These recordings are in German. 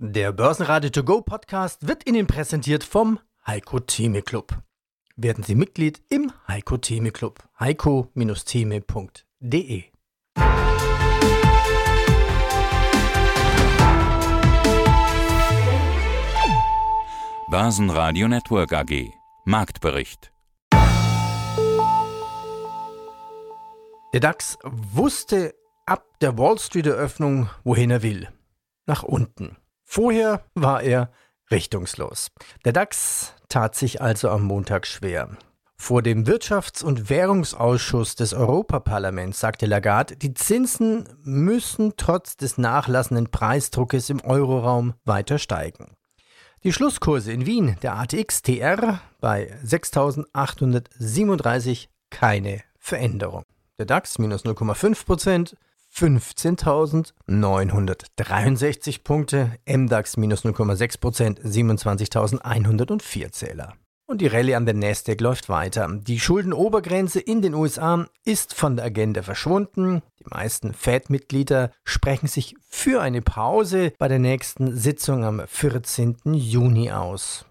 Der Börsenradio To Go Podcast wird Ihnen präsentiert vom Heiko Theme Club. Werden Sie Mitglied im Heiko Theme Club. heiko-theme.de Börsenradio Network AG Marktbericht Der DAX wusste ab der Wall Street Eröffnung, wohin er will. Nach unten. Vorher war er richtungslos. Der DAX tat sich also am Montag schwer. Vor dem Wirtschafts- und Währungsausschuss des Europaparlaments sagte Lagarde, die Zinsen müssen trotz des nachlassenden Preisdruckes im Euroraum weiter steigen. Die Schlusskurse in Wien, der ATX TR, bei 6.837 keine Veränderung. Der DAX minus 0,5 Prozent, 15.963 Punkte, MDAX minus 0,6 Prozent, 27.104 Zähler. Und die Rallye an der Nasdaq läuft weiter. Die Schuldenobergrenze in den USA ist von der Agenda verschwunden. Die meisten Fed-Mitglieder sprechen sich für eine Pause bei der nächsten Sitzung am 14. Juni aus.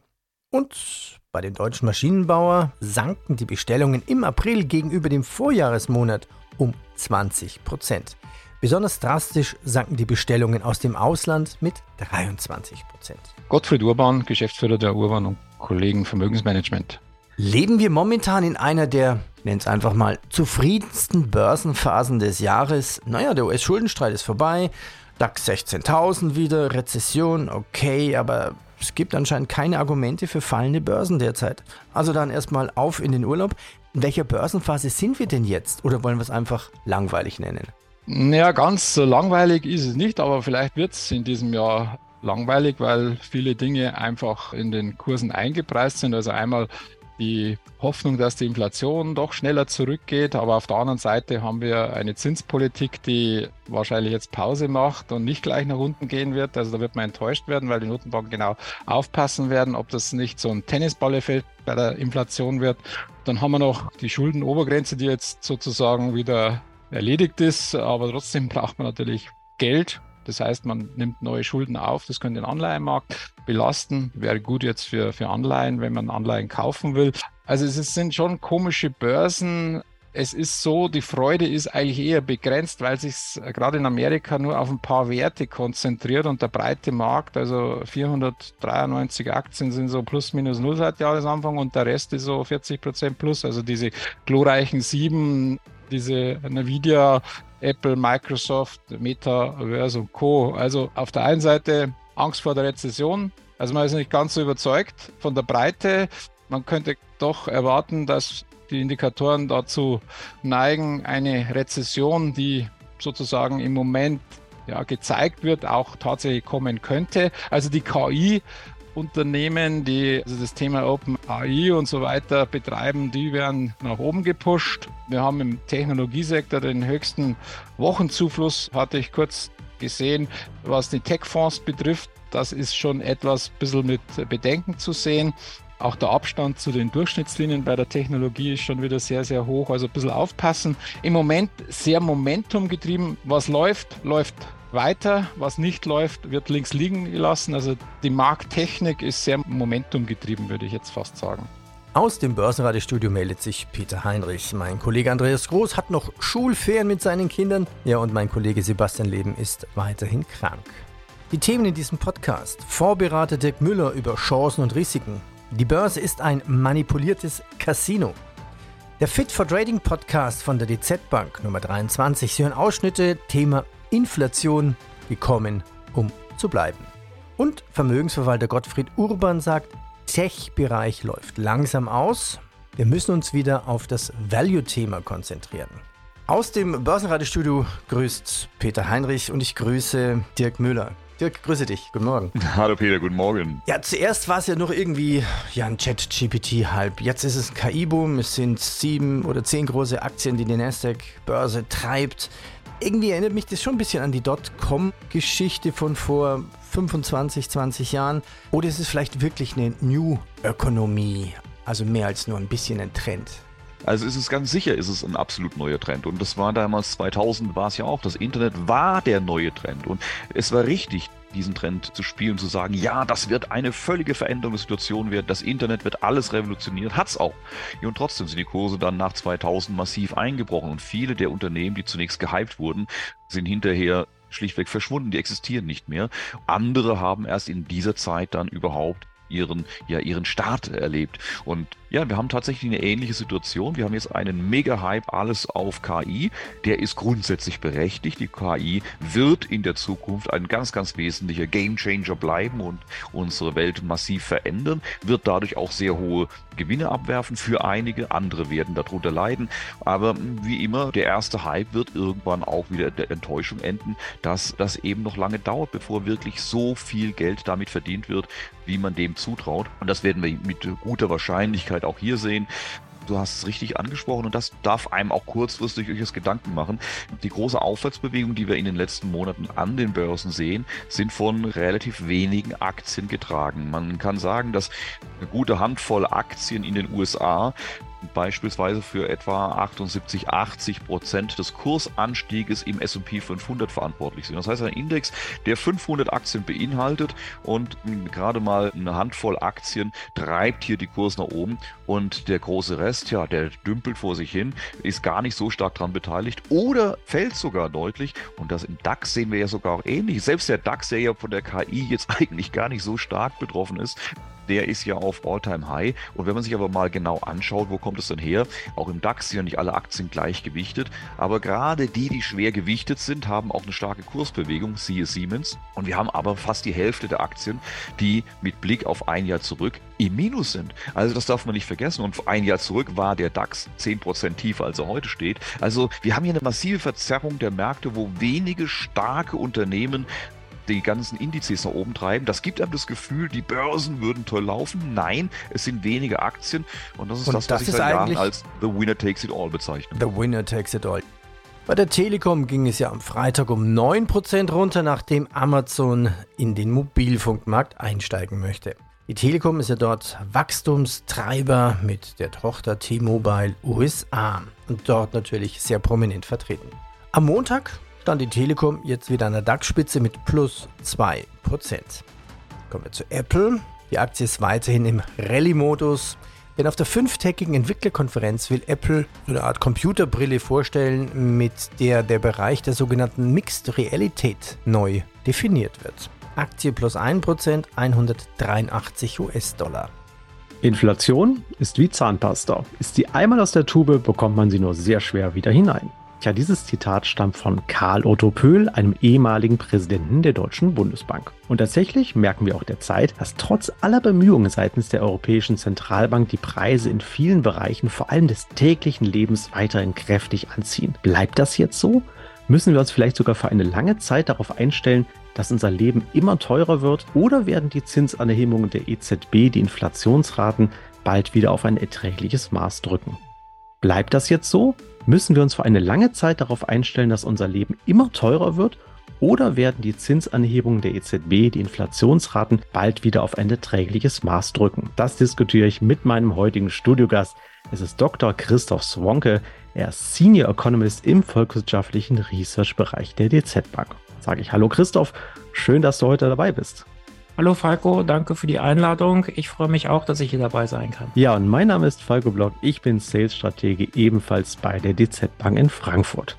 Und bei dem deutschen Maschinenbauer sanken die Bestellungen im April gegenüber dem Vorjahresmonat um 20 Prozent. Besonders drastisch sanken die Bestellungen aus dem Ausland mit 23 Prozent. Gottfried Urban, Geschäftsführer der Urban und Kollegen Vermögensmanagement. Leben wir momentan in einer der, nenn es einfach mal, zufriedensten Börsenphasen des Jahres? Naja, der US-Schuldenstreit ist vorbei, DAX 16.000 wieder, Rezession, okay, aber es gibt anscheinend keine Argumente für fallende Börsen derzeit. Also dann erstmal auf in den Urlaub. In welcher Börsenphase sind wir denn jetzt? Oder wollen wir es einfach langweilig nennen? Naja, ganz so langweilig ist es nicht, aber vielleicht wird es in diesem Jahr langweilig, weil viele Dinge einfach in den Kursen eingepreist sind. Also einmal die Hoffnung, dass die Inflation doch schneller zurückgeht. Aber auf der anderen Seite haben wir eine Zinspolitik, die wahrscheinlich jetzt Pause macht und nicht gleich nach unten gehen wird. Also da wird man enttäuscht werden, weil die Notenbanken genau aufpassen werden, ob das nicht so ein Tennisballeffekt bei der Inflation wird. Dann haben wir noch die Schuldenobergrenze, die jetzt sozusagen wieder erledigt ist, aber trotzdem braucht man natürlich Geld. Das heißt, man nimmt neue Schulden auf. Das könnte den Anleihenmarkt belasten. Wäre gut jetzt für, für Anleihen, wenn man Anleihen kaufen will. Also es sind schon komische Börsen. Es ist so, die Freude ist eigentlich eher begrenzt, weil sich gerade in Amerika nur auf ein paar Werte konzentriert und der breite Markt, also 493 Aktien sind so plus minus null seit Jahresanfang und der Rest ist so 40 Prozent plus. Also diese glorreichen sieben diese Nvidia, Apple, Microsoft, Metaverse und Co. Also auf der einen Seite Angst vor der Rezession. Also man ist nicht ganz so überzeugt von der Breite. Man könnte doch erwarten, dass die Indikatoren dazu neigen, eine Rezession, die sozusagen im Moment ja, gezeigt wird, auch tatsächlich kommen könnte. Also die KI Unternehmen, die also das Thema Open AI und so weiter betreiben, die werden nach oben gepusht. Wir haben im Technologiesektor den höchsten Wochenzufluss, hatte ich kurz gesehen, was die Tech-Fonds betrifft. Das ist schon etwas bisschen mit Bedenken zu sehen. Auch der Abstand zu den Durchschnittslinien bei der Technologie ist schon wieder sehr, sehr hoch. Also ein bisschen aufpassen. Im Moment sehr Momentum getrieben. Was läuft, läuft weiter. Was nicht läuft, wird links liegen gelassen. Also die Markttechnik ist sehr momentumgetrieben, würde ich jetzt fast sagen. Aus dem Börsenradiostudio meldet sich Peter Heinrich. Mein Kollege Andreas Groß hat noch Schulferien mit seinen Kindern. Ja, und mein Kollege Sebastian Leben ist weiterhin krank. Die Themen in diesem Podcast. Vorberater Dirk Müller über Chancen und Risiken. Die Börse ist ein manipuliertes Casino. Der Fit for Trading Podcast von der DZ Bank Nummer 23. Sie hören Ausschnitte, Thema Inflation gekommen, um zu bleiben. Und Vermögensverwalter Gottfried Urban sagt, Tech-Bereich läuft langsam aus. Wir müssen uns wieder auf das Value-Thema konzentrieren. Aus dem Börsenradiostudio grüßt Peter Heinrich und ich grüße Dirk Müller. Dirk, grüße dich. Guten Morgen. Hallo Peter, guten Morgen. Ja, zuerst war es ja noch irgendwie ja, ein Chat-GPT-Hype. Jetzt ist es ein KI-Boom. Es sind sieben oder zehn große Aktien, die die Nasdaq-Börse treibt irgendwie erinnert mich das schon ein bisschen an die Dotcom-Geschichte von vor 25, 20 Jahren. Oder ist es vielleicht wirklich eine New-Ökonomie? Also mehr als nur ein bisschen ein Trend. Also ist es ganz sicher, ist es ein absolut neuer Trend. Und das war damals 2000 war es ja auch. Das Internet war der neue Trend. Und es war richtig. Diesen Trend zu spielen, zu sagen, ja, das wird eine völlige Veränderung der Situation werden, das Internet wird alles revolutionieren, hat es auch. Und trotzdem sind die Kurse dann nach 2000 massiv eingebrochen und viele der Unternehmen, die zunächst gehypt wurden, sind hinterher schlichtweg verschwunden, die existieren nicht mehr. Andere haben erst in dieser Zeit dann überhaupt ihren, ja, ihren Start erlebt. Und ja, wir haben tatsächlich eine ähnliche Situation. Wir haben jetzt einen Mega-Hype, alles auf KI. Der ist grundsätzlich berechtigt. Die KI wird in der Zukunft ein ganz, ganz wesentlicher Game-Changer bleiben und unsere Welt massiv verändern, wird dadurch auch sehr hohe Gewinne abwerfen für einige. Andere werden darunter leiden. Aber wie immer, der erste Hype wird irgendwann auch wieder der Enttäuschung enden, dass das eben noch lange dauert, bevor wirklich so viel Geld damit verdient wird, wie man dem zutraut. Und das werden wir mit guter Wahrscheinlichkeit auch hier sehen. Du hast es richtig angesprochen und das darf einem auch kurzfristig durchaus Gedanken machen. Die große Aufwärtsbewegung, die wir in den letzten Monaten an den Börsen sehen, sind von relativ wenigen Aktien getragen. Man kann sagen, dass eine gute Handvoll Aktien in den USA beispielsweise für etwa 78, 80 Prozent des Kursanstieges im S&P 500 verantwortlich sind. Das heißt, ein Index, der 500 Aktien beinhaltet und gerade mal eine Handvoll Aktien treibt hier die Kurs nach oben und der große Rest, ja, der dümpelt vor sich hin, ist gar nicht so stark daran beteiligt oder fällt sogar deutlich und das im DAX sehen wir ja sogar auch ähnlich. Selbst der DAX, der ja von der KI jetzt eigentlich gar nicht so stark betroffen ist, der ist ja auf All-Time High. Und wenn man sich aber mal genau anschaut, wo kommt es denn her? Auch im DAX sind ja nicht alle Aktien gleich gewichtet, aber gerade die, die schwer gewichtet sind, haben auch eine starke Kursbewegung, siehe Siemens. Und wir haben aber fast die Hälfte der Aktien, die mit Blick auf ein Jahr zurück im Minus sind. Also das darf man nicht vergessen. Und ein Jahr zurück war der DAX 10% tiefer, als er heute steht. Also wir haben hier eine massive Verzerrung der Märkte, wo wenige starke Unternehmen die ganzen Indizes nach oben treiben. Das gibt einem das Gefühl, die Börsen würden toll laufen. Nein, es sind wenige Aktien und das ist und das, was das ich seit Jahren als The Winner Takes It All bezeichne. The Winner Takes It All. Bei der Telekom ging es ja am Freitag um 9% runter, nachdem Amazon in den Mobilfunkmarkt einsteigen möchte. Die Telekom ist ja dort Wachstumstreiber mit der Tochter T-Mobile USA und dort natürlich sehr prominent vertreten. Am Montag stand die Telekom jetzt wieder an der DAX-Spitze mit plus 2%. Kommen wir zu Apple. Die Aktie ist weiterhin im Rallye-Modus. Denn auf der fünftägigen Entwicklerkonferenz will Apple eine Art Computerbrille vorstellen, mit der der Bereich der sogenannten Mixed Realität neu definiert wird. Aktie plus 1%, 183 US-Dollar. Inflation ist wie Zahnpasta. Ist sie einmal aus der Tube, bekommt man sie nur sehr schwer wieder hinein. Tja, dieses Zitat stammt von Karl Otto Pöhl, einem ehemaligen Präsidenten der Deutschen Bundesbank. Und tatsächlich merken wir auch derzeit, dass trotz aller Bemühungen seitens der Europäischen Zentralbank die Preise in vielen Bereichen, vor allem des täglichen Lebens, weiterhin kräftig anziehen. Bleibt das jetzt so? Müssen wir uns vielleicht sogar für eine lange Zeit darauf einstellen, dass unser Leben immer teurer wird? Oder werden die Zinsanhebungen der EZB die Inflationsraten bald wieder auf ein erträgliches Maß drücken? Bleibt das jetzt so? Müssen wir uns für eine lange Zeit darauf einstellen, dass unser Leben immer teurer wird? Oder werden die Zinsanhebungen der EZB die Inflationsraten bald wieder auf ein erträgliches Maß drücken? Das diskutiere ich mit meinem heutigen Studiogast. Es ist Dr. Christoph Swonke. Er ist Senior Economist im volkswirtschaftlichen Research-Bereich der DZ Bank. Sage ich Hallo Christoph, schön, dass du heute dabei bist. Hallo Falco, danke für die Einladung. Ich freue mich auch, dass ich hier dabei sein kann. Ja, und mein Name ist Falco Block. Ich bin Sales-Stratege ebenfalls bei der DZ Bank in Frankfurt.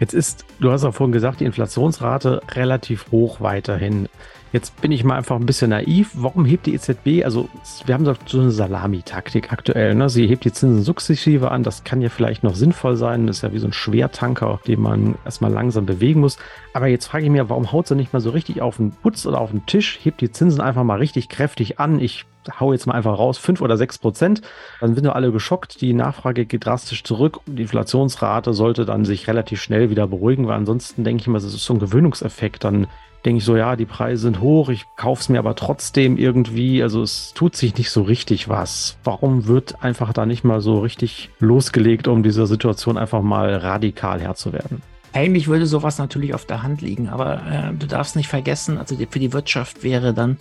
Jetzt ist, du hast auch vorhin gesagt, die Inflationsrate relativ hoch weiterhin. Jetzt bin ich mal einfach ein bisschen naiv. Warum hebt die EZB? Also, wir haben so eine Salamitaktik aktuell. Ne? Sie hebt die Zinsen sukzessive an. Das kann ja vielleicht noch sinnvoll sein. Das ist ja wie so ein Schwertanker, den man erstmal langsam bewegen muss. Aber jetzt frage ich mich, warum haut sie nicht mal so richtig auf den Putz oder auf den Tisch? Hebt die Zinsen einfach mal richtig kräftig an. Ich hau jetzt mal einfach raus, fünf oder sechs Prozent. Dann sind wir alle geschockt. Die Nachfrage geht drastisch zurück. Die Inflationsrate sollte dann sich relativ schnell wieder beruhigen, weil ansonsten denke ich mal, das ist so ein Gewöhnungseffekt. Dann denke ich so, ja, die Preise sind hoch, ich kaufe es mir aber trotzdem irgendwie. Also es tut sich nicht so richtig was. Warum wird einfach da nicht mal so richtig losgelegt, um dieser Situation einfach mal radikal Herr zu werden? Eigentlich würde sowas natürlich auf der Hand liegen, aber äh, du darfst nicht vergessen, also für die Wirtschaft wäre dann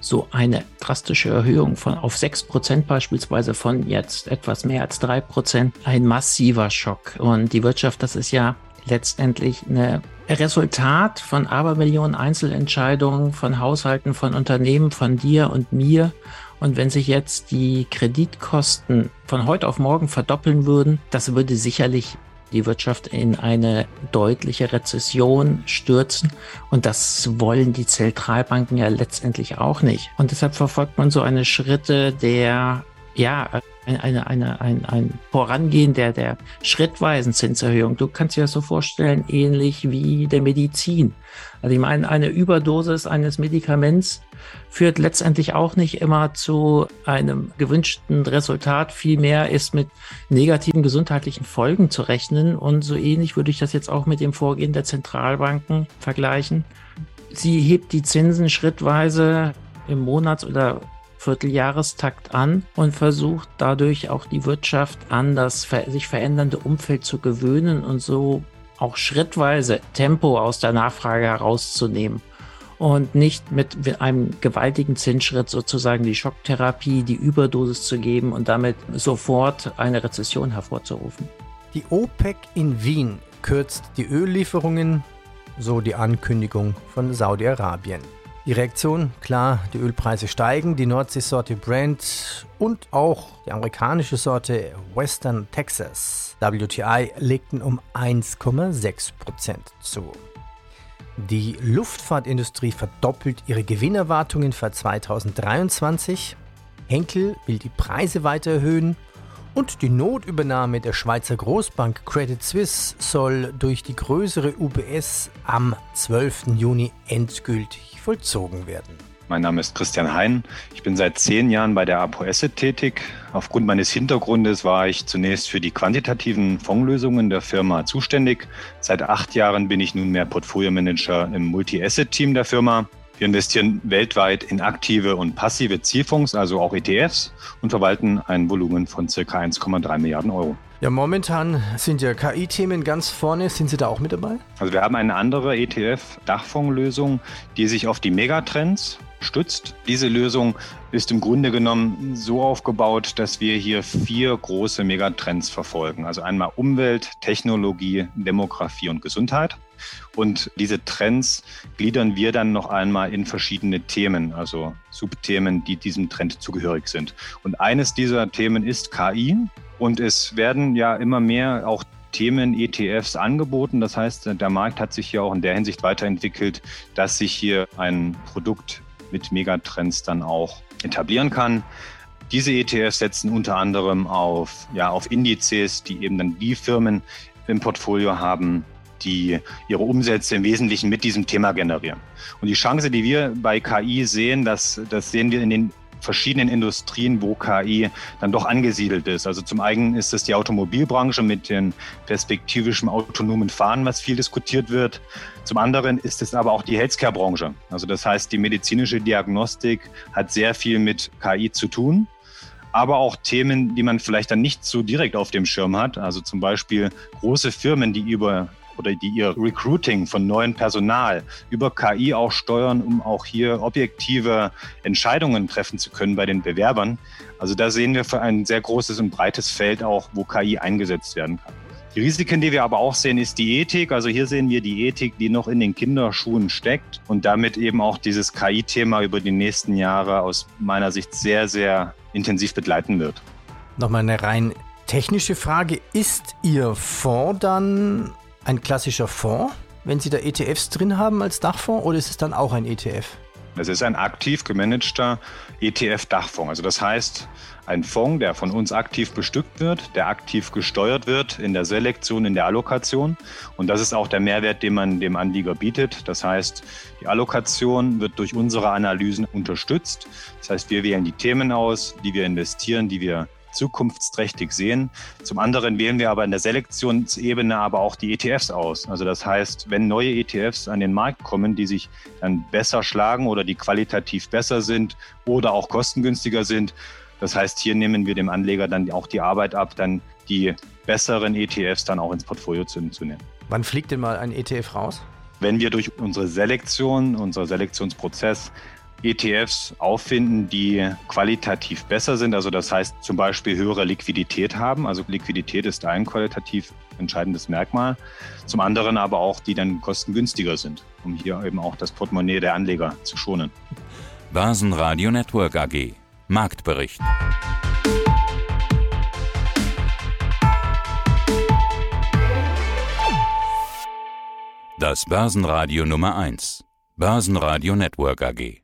so eine drastische Erhöhung von auf 6% beispielsweise von jetzt etwas mehr als 3% ein massiver Schock. Und die Wirtschaft, das ist ja letztendlich ein Resultat von Abermillionen Einzelentscheidungen von Haushalten, von Unternehmen, von dir und mir. Und wenn sich jetzt die Kreditkosten von heute auf morgen verdoppeln würden, das würde sicherlich die Wirtschaft in eine deutliche Rezession stürzen. Und das wollen die Zentralbanken ja letztendlich auch nicht. Und deshalb verfolgt man so eine Schritte der ja, eine, eine, ein, ein Vorangehen der, der schrittweisen Zinserhöhung. Du kannst dir das so vorstellen, ähnlich wie der Medizin. Also ich meine, eine Überdosis eines Medikaments führt letztendlich auch nicht immer zu einem gewünschten Resultat. Vielmehr ist mit negativen gesundheitlichen Folgen zu rechnen. Und so ähnlich würde ich das jetzt auch mit dem Vorgehen der Zentralbanken vergleichen. Sie hebt die Zinsen schrittweise im Monats- oder Vierteljahrestakt an und versucht dadurch auch die Wirtschaft an das sich verändernde Umfeld zu gewöhnen und so auch schrittweise Tempo aus der Nachfrage herauszunehmen und nicht mit einem gewaltigen Zinsschritt sozusagen die Schocktherapie, die Überdosis zu geben und damit sofort eine Rezession hervorzurufen. Die OPEC in Wien kürzt die Öllieferungen, so die Ankündigung von Saudi-Arabien. Die Reaktion, klar, die Ölpreise steigen, die Nordseesorte Brent und auch die amerikanische Sorte Western Texas WTI legten um 1,6% zu. Die Luftfahrtindustrie verdoppelt ihre Gewinnerwartungen für 2023. Henkel will die Preise weiter erhöhen und die Notübernahme der Schweizer Großbank Credit Suisse soll durch die größere UBS am 12. Juni endgültig vollzogen werden. Mein Name ist Christian Hein. Ich bin seit zehn Jahren bei der Apo Asset tätig. Aufgrund meines Hintergrundes war ich zunächst für die quantitativen Fondslösungen der Firma zuständig. Seit acht Jahren bin ich nunmehr Portfolio-Manager im Multi-Asset-Team der Firma. Wir investieren weltweit in aktive und passive Zielfonds, also auch ETFs, und verwalten ein Volumen von circa 1,3 Milliarden Euro. Ja, momentan sind ja KI-Themen ganz vorne. Sind Sie da auch mit dabei? Also wir haben eine andere ETF-Dachfondslösung, die sich auf die Megatrends stützt. Diese Lösung ist im Grunde genommen so aufgebaut, dass wir hier vier große Megatrends verfolgen. Also einmal Umwelt, Technologie, Demografie und Gesundheit. Und diese Trends gliedern wir dann noch einmal in verschiedene Themen, also Subthemen, die diesem Trend zugehörig sind. Und eines dieser Themen ist KI. Und es werden ja immer mehr auch Themen ETFs angeboten. Das heißt, der Markt hat sich hier auch in der Hinsicht weiterentwickelt, dass sich hier ein Produkt mit Megatrends dann auch etablieren kann. Diese ETFs setzen unter anderem auf, ja, auf Indizes, die eben dann die Firmen im Portfolio haben, die ihre Umsätze im Wesentlichen mit diesem Thema generieren. Und die Chance, die wir bei KI sehen, das, das sehen wir in den verschiedenen Industrien, wo KI dann doch angesiedelt ist. Also zum einen ist es die Automobilbranche mit den perspektivischen autonomen Fahren, was viel diskutiert wird. Zum anderen ist es aber auch die Healthcare-Branche. Also das heißt, die medizinische Diagnostik hat sehr viel mit KI zu tun aber auch Themen, die man vielleicht dann nicht so direkt auf dem Schirm hat. Also zum Beispiel große Firmen, die über oder die ihr Recruiting von neuem Personal über KI auch steuern, um auch hier objektive Entscheidungen treffen zu können bei den Bewerbern. Also da sehen wir für ein sehr großes und breites Feld auch, wo KI eingesetzt werden kann. Die Risiken, die wir aber auch sehen, ist die Ethik. Also hier sehen wir die Ethik, die noch in den Kinderschuhen steckt und damit eben auch dieses KI-Thema über die nächsten Jahre aus meiner Sicht sehr, sehr intensiv begleiten wird. Nochmal eine rein technische Frage. Ist Ihr Fonds dann ein klassischer Fonds, wenn Sie da ETFs drin haben als Dachfonds, oder ist es dann auch ein ETF? Es ist ein aktiv gemanagter ETF-Dachfonds. Also das heißt, ein Fonds, der von uns aktiv bestückt wird, der aktiv gesteuert wird in der Selektion, in der Allokation. Und das ist auch der Mehrwert, den man dem Anlieger bietet. Das heißt, die Allokation wird durch unsere Analysen unterstützt. Das heißt, wir wählen die Themen aus, die wir investieren, die wir zukunftsträchtig sehen. Zum anderen wählen wir aber in der Selektionsebene aber auch die ETFs aus. Also das heißt, wenn neue ETFs an den Markt kommen, die sich dann besser schlagen oder die qualitativ besser sind oder auch kostengünstiger sind, das heißt, hier nehmen wir dem Anleger dann auch die Arbeit ab, dann die besseren ETFs dann auch ins Portfolio zu, zu nehmen. Wann fliegt denn mal ein ETF raus? Wenn wir durch unsere Selektion, unser Selektionsprozess ETFs auffinden, die qualitativ besser sind. Also das heißt zum Beispiel höhere Liquidität haben. Also Liquidität ist ein qualitativ entscheidendes Merkmal. Zum anderen aber auch, die dann kostengünstiger sind, um hier eben auch das Portemonnaie der Anleger zu schonen. Börsenradio Network AG. Marktbericht. Das Börsenradio Nummer 1. Börsenradio Network AG.